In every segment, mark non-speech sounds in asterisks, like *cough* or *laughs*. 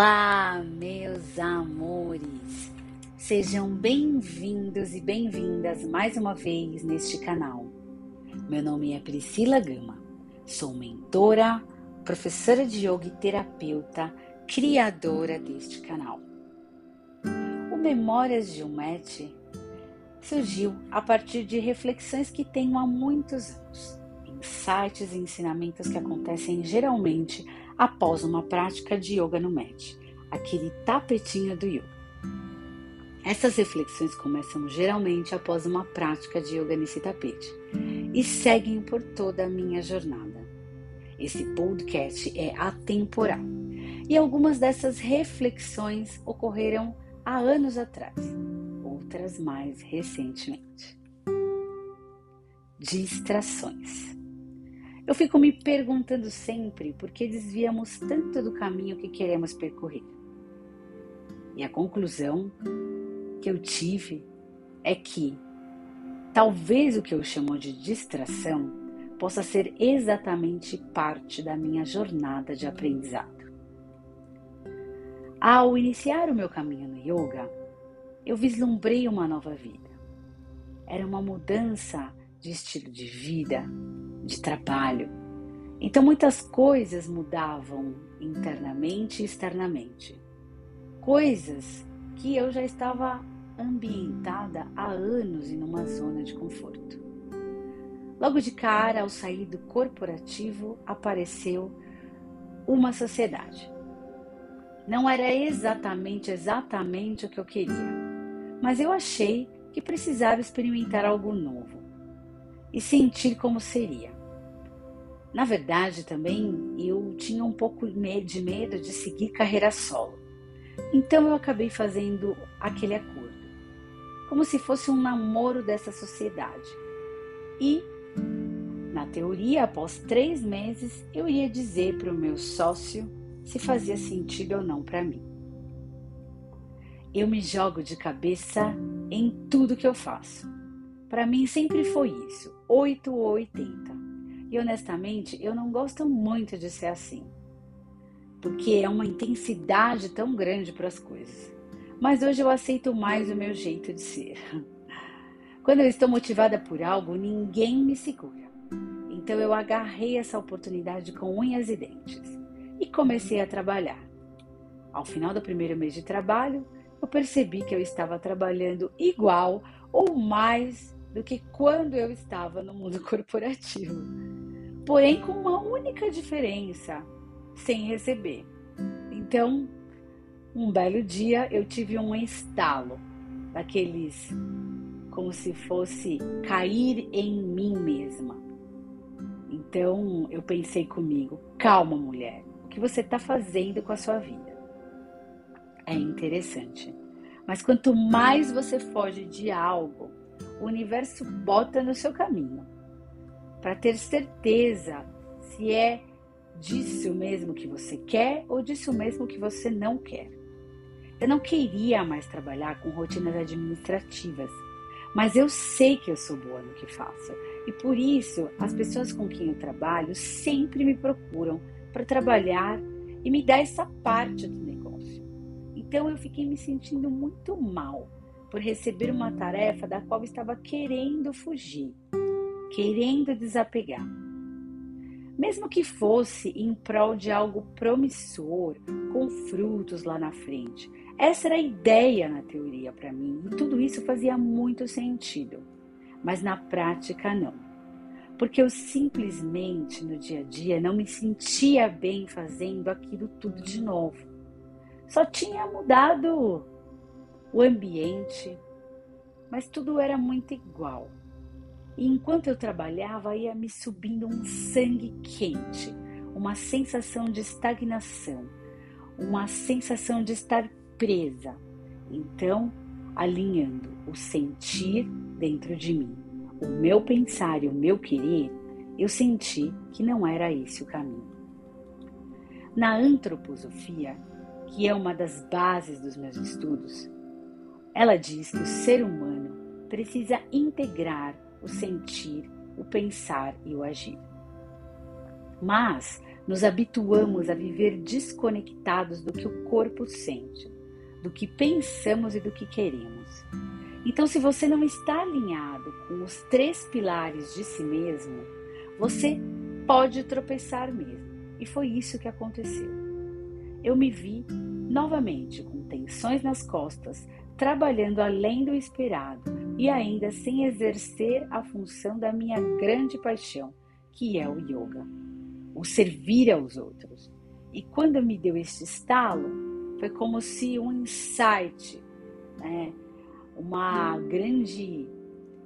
Olá, meus amores! Sejam bem-vindos e bem-vindas mais uma vez neste canal. Meu nome é Priscila Gama, sou mentora, professora de yoga e terapeuta, criadora deste canal. O Memórias de um Match surgiu a partir de reflexões que tenho há muitos anos, insights e ensinamentos que acontecem geralmente após uma prática de yoga no mat, aquele tapetinho do yoga. Essas reflexões começam geralmente após uma prática de yoga nesse tapete e seguem por toda a minha jornada. Esse podcast é atemporal e algumas dessas reflexões ocorreram há anos atrás, outras mais recentemente. Distrações. Eu fico me perguntando sempre por que desviamos tanto do caminho que queremos percorrer. E a conclusão que eu tive é que talvez o que eu chamo de distração possa ser exatamente parte da minha jornada de aprendizado. Ao iniciar o meu caminho no yoga, eu vislumbrei uma nova vida. Era uma mudança de estilo de vida, de trabalho. Então muitas coisas mudavam internamente e externamente. Coisas que eu já estava ambientada há anos em uma zona de conforto. Logo de cara, ao sair do corporativo, apareceu uma sociedade. Não era exatamente exatamente o que eu queria, mas eu achei que precisava experimentar algo novo e sentir como seria. Na verdade, também eu tinha um pouco de medo de seguir carreira solo. Então eu acabei fazendo aquele acordo, como se fosse um namoro dessa sociedade. E, na teoria, após três meses, eu ia dizer para o meu sócio se fazia sentido ou não para mim. Eu me jogo de cabeça em tudo que eu faço. Para mim sempre foi isso, 8 ou 80. E honestamente, eu não gosto muito de ser assim. Porque é uma intensidade tão grande para as coisas. Mas hoje eu aceito mais o meu jeito de ser. *laughs* Quando eu estou motivada por algo, ninguém me segura. Então eu agarrei essa oportunidade com unhas e dentes e comecei a trabalhar. Ao final do primeiro mês de trabalho, eu percebi que eu estava trabalhando igual ou mais do que quando eu estava no mundo *laughs* corporativo. Porém, com uma única diferença: sem receber. Então, um belo dia eu tive um estalo daqueles como se fosse cair em mim mesma. Então eu pensei comigo: calma, mulher, o que você está fazendo com a sua vida? É interessante. Mas quanto mais você foge de algo, o universo bota no seu caminho. Para ter certeza se é disso mesmo que você quer ou disso mesmo que você não quer. Eu não queria mais trabalhar com rotinas administrativas, mas eu sei que eu sou boa no que faço e por isso as pessoas com quem eu trabalho sempre me procuram para trabalhar e me dar essa parte do negócio. Então eu fiquei me sentindo muito mal por receber uma tarefa da qual estava querendo fugir, querendo desapegar. Mesmo que fosse em prol de algo promissor, com frutos lá na frente. Essa era a ideia na teoria para mim e tudo isso fazia muito sentido, mas na prática não. Porque eu simplesmente no dia a dia não me sentia bem fazendo aquilo tudo de novo. Só tinha mudado o ambiente, mas tudo era muito igual. E enquanto eu trabalhava, ia me subindo um sangue quente, uma sensação de estagnação, uma sensação de estar presa. Então, alinhando o sentir dentro de mim, o meu pensar e o meu querer, eu senti que não era esse o caminho. Na antroposofia, que é uma das bases dos meus estudos, ela diz que o ser humano precisa integrar o sentir, o pensar e o agir. Mas nos habituamos a viver desconectados do que o corpo sente, do que pensamos e do que queremos. Então, se você não está alinhado com os três pilares de si mesmo, você pode tropeçar mesmo. E foi isso que aconteceu. Eu me vi novamente com tensões nas costas, trabalhando além do esperado e ainda sem exercer a função da minha grande paixão, que é o yoga, o servir aos outros. E quando me deu este estalo, foi como se um insight, né, uma grande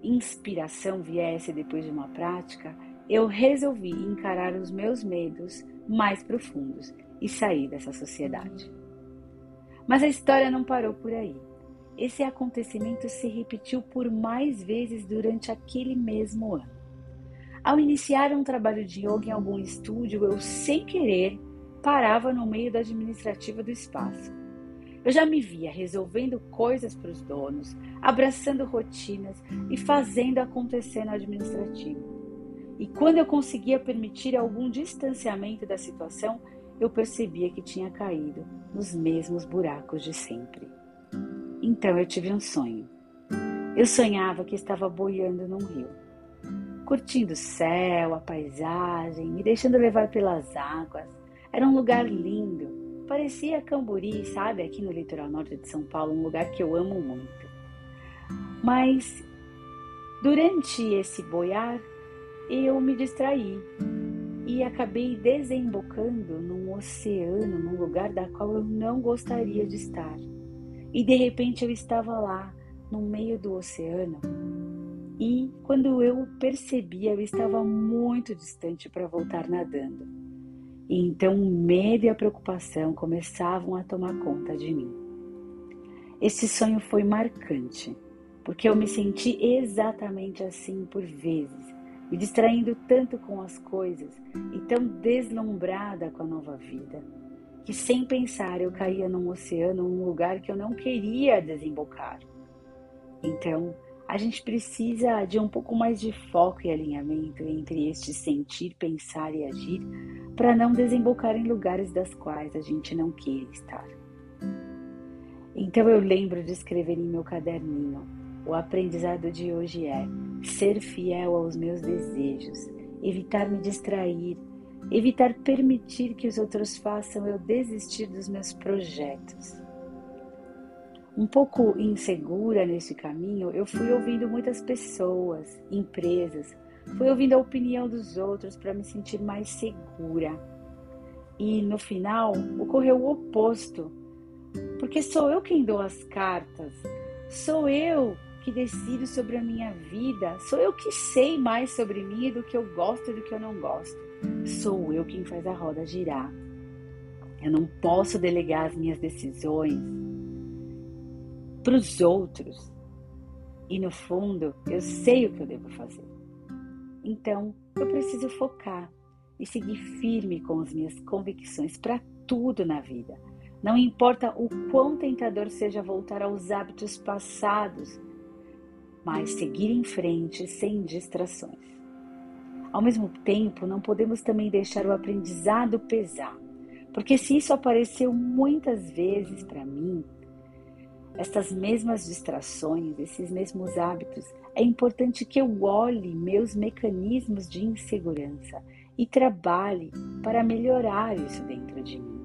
inspiração viesse depois de uma prática, eu resolvi encarar os meus medos mais profundos e sair dessa sociedade. Mas a história não parou por aí. Esse acontecimento se repetiu por mais vezes durante aquele mesmo ano. Ao iniciar um trabalho de yoga em algum estúdio, eu, sem querer, parava no meio da administrativa do espaço. Eu já me via resolvendo coisas para os donos, abraçando rotinas e fazendo acontecer no administrativo. E quando eu conseguia permitir algum distanciamento da situação, eu percebia que tinha caído nos mesmos buracos de sempre. Então eu tive um sonho. Eu sonhava que estava boiando num rio, curtindo o céu, a paisagem, me deixando levar pelas águas. Era um lugar lindo, parecia Camburi, sabe, aqui no litoral norte de São Paulo, um lugar que eu amo muito. Mas durante esse boiar, eu me distraí e acabei desembocando num oceano, num lugar da qual eu não gostaria de estar. E de repente eu estava lá, no meio do oceano, e quando eu percebi, eu estava muito distante para voltar nadando. E então o medo e a preocupação começavam a tomar conta de mim. Esse sonho foi marcante, porque eu me senti exatamente assim por vezes me distraindo tanto com as coisas e tão deslumbrada com a nova vida, que sem pensar eu caía num oceano, num lugar que eu não queria desembocar. Então, a gente precisa de um pouco mais de foco e alinhamento entre este sentir, pensar e agir para não desembocar em lugares das quais a gente não quer estar. Então eu lembro de escrever em meu caderninho: o aprendizado de hoje é ser fiel aos meus desejos, evitar me distrair, evitar permitir que os outros façam eu desistir dos meus projetos. Um pouco insegura nesse caminho, eu fui ouvindo muitas pessoas, empresas, fui ouvindo a opinião dos outros para me sentir mais segura. E no final ocorreu o oposto, porque sou eu quem dou as cartas, sou eu que decido sobre a minha vida. Sou eu que sei mais sobre mim do que eu gosto e do que eu não gosto. Sou eu quem faz a roda girar. Eu não posso delegar as minhas decisões para os outros. E no fundo, eu sei o que eu devo fazer. Então, eu preciso focar e seguir firme com as minhas convicções para tudo na vida. Não importa o quão tentador seja voltar aos hábitos passados mas seguir em frente sem distrações. Ao mesmo tempo, não podemos também deixar o aprendizado pesar, porque se isso apareceu muitas vezes para mim, estas mesmas distrações, esses mesmos hábitos, é importante que eu olhe meus mecanismos de insegurança e trabalhe para melhorar isso dentro de mim.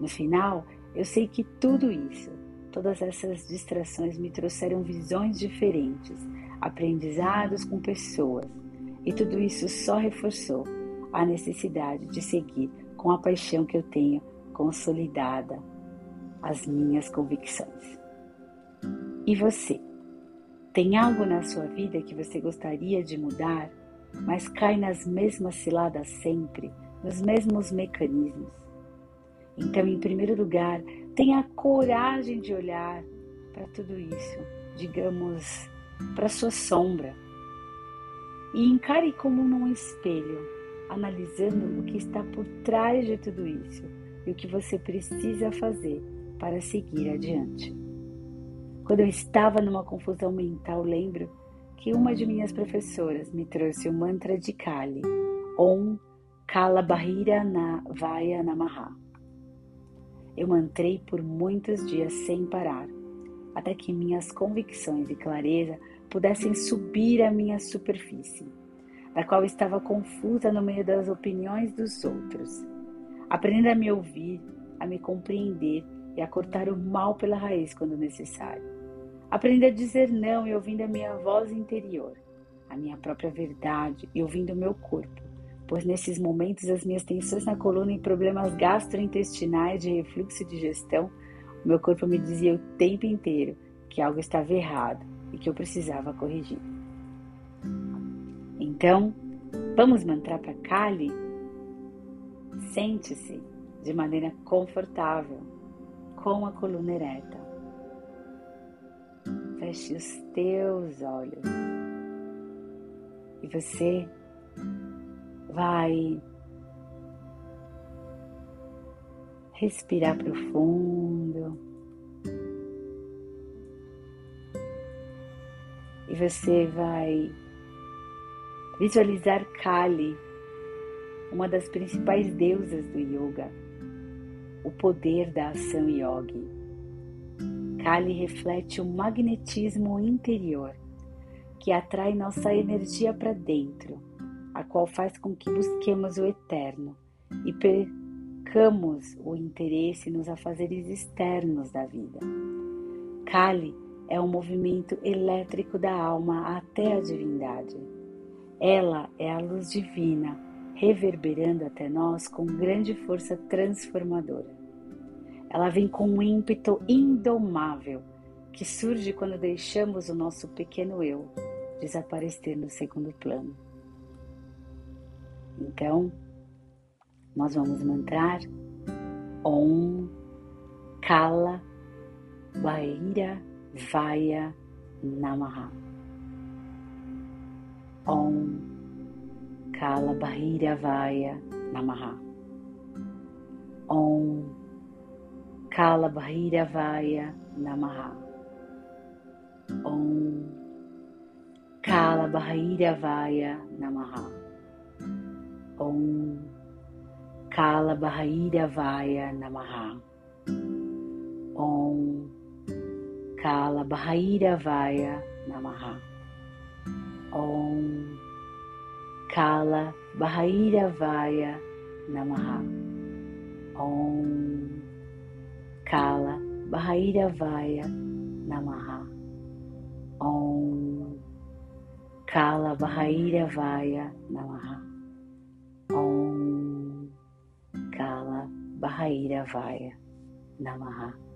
No final, eu sei que tudo isso Todas essas distrações me trouxeram visões diferentes, aprendizados com pessoas, e tudo isso só reforçou a necessidade de seguir com a paixão que eu tenho consolidada as minhas convicções. E você? Tem algo na sua vida que você gostaria de mudar, mas cai nas mesmas ciladas sempre, nos mesmos mecanismos? Então, em primeiro lugar, tenha coragem de olhar para tudo isso, digamos, para sua sombra. E encare como num espelho, analisando o que está por trás de tudo isso e o que você precisa fazer para seguir adiante. Quando eu estava numa confusão mental, lembro que uma de minhas professoras me trouxe o mantra de Kali, Om Kala Bahira na Vaya Namaha. Eu mantrei por muitos dias sem parar, até que minhas convicções e clareza pudessem subir à minha superfície, da qual estava confusa no meio das opiniões dos outros. Aprenda a me ouvir, a me compreender e a cortar o mal pela raiz quando necessário. Aprenda a dizer não e ouvindo a minha voz interior, a minha própria verdade e ouvindo o meu corpo, pois nesses momentos as minhas tensões na coluna e problemas gastrointestinais de refluxo e digestão, o meu corpo me dizia o tempo inteiro que algo estava errado e que eu precisava corrigir. Então, vamos mantrar para Kali? Sente-se de maneira confortável, com a coluna ereta. Feche os teus olhos e você vai respirar profundo. E você vai visualizar Kali, uma das principais deusas do yoga, o poder da ação yogi. Kali reflete o magnetismo interior que atrai nossa energia para dentro, a qual faz com que busquemos o eterno e percamos o interesse nos afazeres externos da vida. Kali é um movimento elétrico da alma até a divindade. Ela é a luz divina reverberando até nós com grande força transformadora. Ela vem com um ímpeto indomável que surge quando deixamos o nosso pequeno eu desaparecer no segundo plano. Então, nós vamos mantrar Om Kala Vaira Vaya Namaha. Om Kala Vaya Namaha. Om Kala Vaya Namaha. Om Kala Vaya Namaha. Om Kala Vaya Namaha. Om Kala Vaya Namaha. Om Kala Vaya Namaha. Om Kala Vaya Namaha. Om Kala Vaya Namaha. Om Kala Vaya Namaha.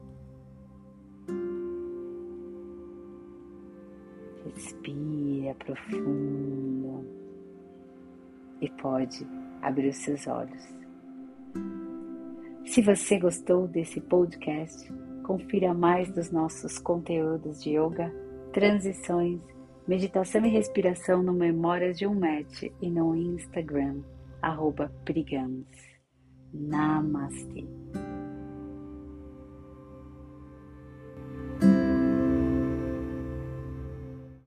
Respira profundo e pode abrir os seus olhos. Se você gostou desse podcast, confira mais dos nossos conteúdos de yoga, transições, meditação e respiração no Memórias de um Match e no Instagram, arroba. Namastê.